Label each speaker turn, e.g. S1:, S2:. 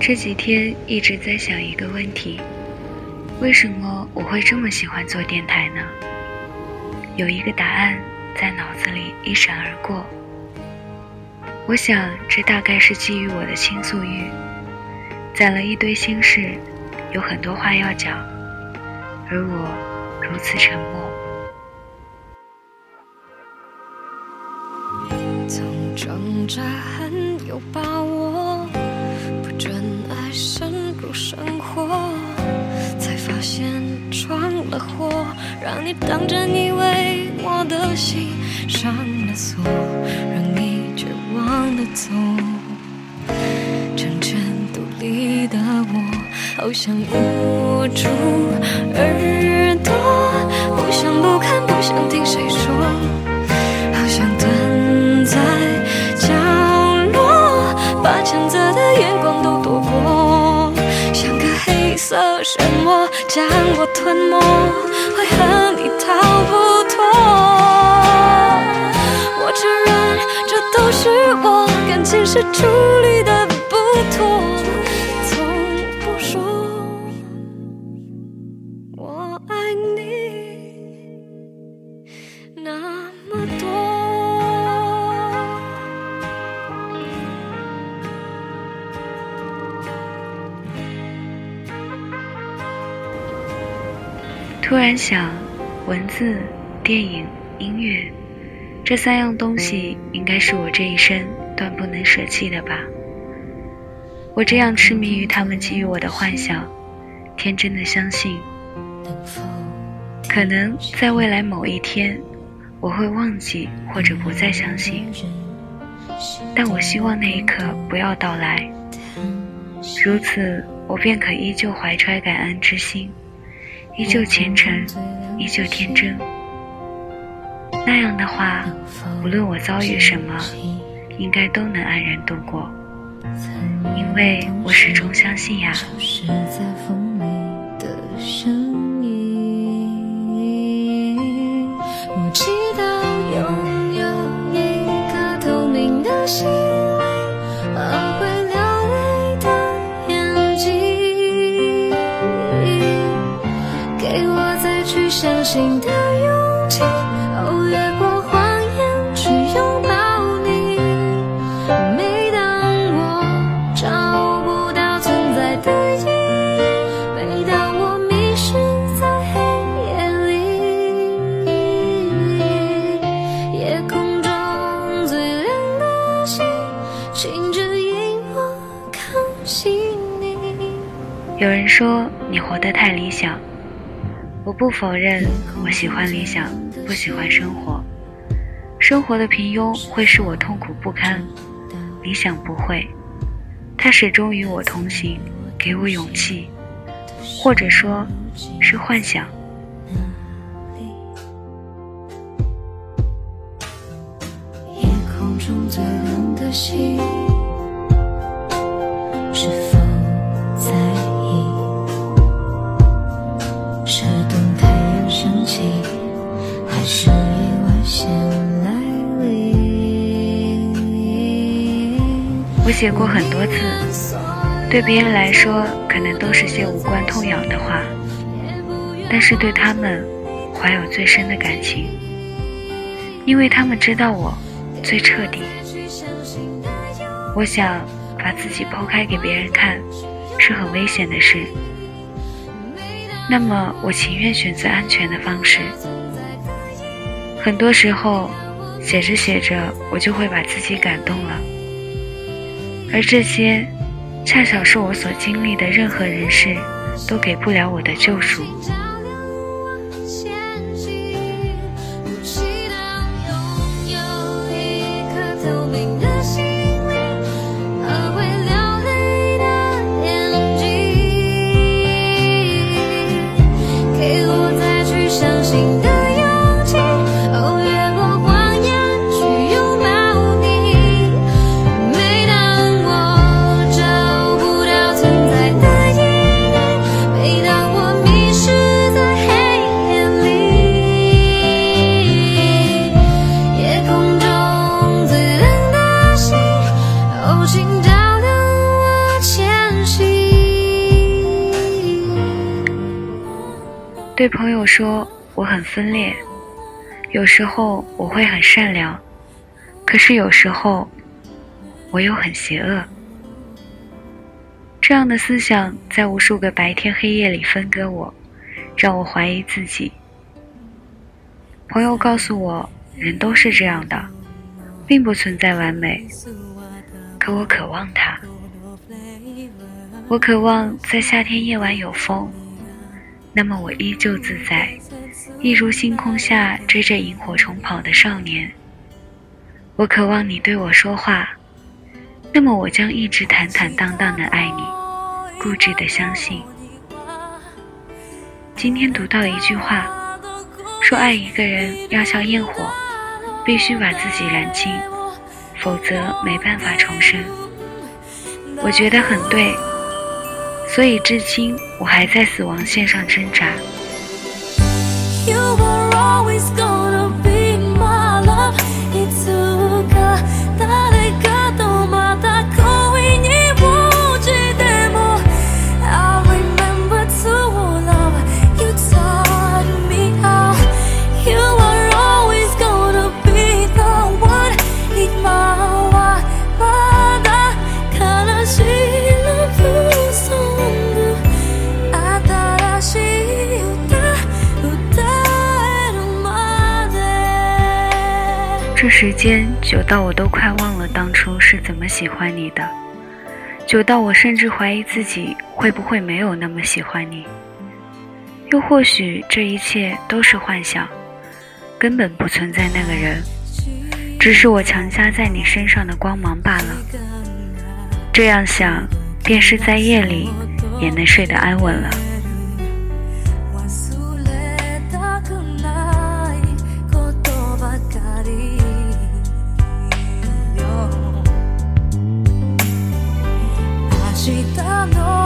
S1: 这几天一直在想一个问题：为什么我会这么喜欢做电台呢？有一个答案在脑子里一闪而过。我想，这大概是基于我的倾诉欲，攒了一堆心事，有很多话要讲，而我如此沉默。
S2: 总挣扎很有把握，真爱深入生活，才发现闯了祸，让你当真以为我的心上了锁，让你绝望的走。成全独立的我，好想捂住耳朵，不想不看，不想听谁说，好想蹲在角落，把谴责的眼光都，漩涡将我吞没，会和你逃不脱。我承认，这都是我感情是处理
S1: 突然想，文字、电影、音乐，这三样东西应该是我这一生断不能舍弃的吧。我这样痴迷于他们给予我的幻想，天真的相信，可能在未来某一天，我会忘记或者不再相信。但我希望那一刻不要到来，如此我便可依旧怀揣感恩之心。依旧虔诚，依旧天真。那样的话，无论我遭遇什么，应该都能安然度过。因为我始终相信呀。
S2: 我祈祷拥有一颗透明的心相信的勇气。哦，越过谎言去拥抱你。每当我找不到存在的意义，每当我迷失在黑夜里，夜空中最亮的星，请指引我靠近你。
S1: 有人说你活得太理想，我不否认，我喜欢理想，不喜欢生活。生活的平庸会使我痛苦不堪，理想不会，它始终与我同行，给我勇气，或者说，是幻想。
S2: 夜空中最亮的星，
S1: 我写过很多次，对别人来说可能都是些无关痛痒的话，但是对他们怀有最深的感情，因为他们知道我最彻底。我想把自己剖开给别人看，是很危险的事。那么我情愿选择安全的方式。很多时候，写着写着，我就会把自己感动了。而这些，恰巧是我所经历的任何人事都给不了我的救赎。说我很分裂，有时候我会很善良，可是有时候我又很邪恶。这样的思想在无数个白天黑夜里分割我，让我怀疑自己。朋友告诉我，人都是这样的，并不存在完美。可我渴望它，我渴望在夏天夜晚有风，那么我依旧自在，一如星空下追着萤火虫跑的少年。我渴望你对我说话，那么我将一直坦坦荡荡的爱你，固执的相信。今天读到一句话。说爱一个人要像焰火，必须把自己燃尽，否则没办法重生。我觉得很对，所以至今我还在死亡线上挣扎。这时间久到我都快忘了当初是怎么喜欢你的，久到我甚至怀疑自己会不会没有那么喜欢你，又或许这一切都是幻想，根本不存在那个人，只是我强加在你身上的光芒罢了。这样想，便是在夜里也能睡得安稳了。したの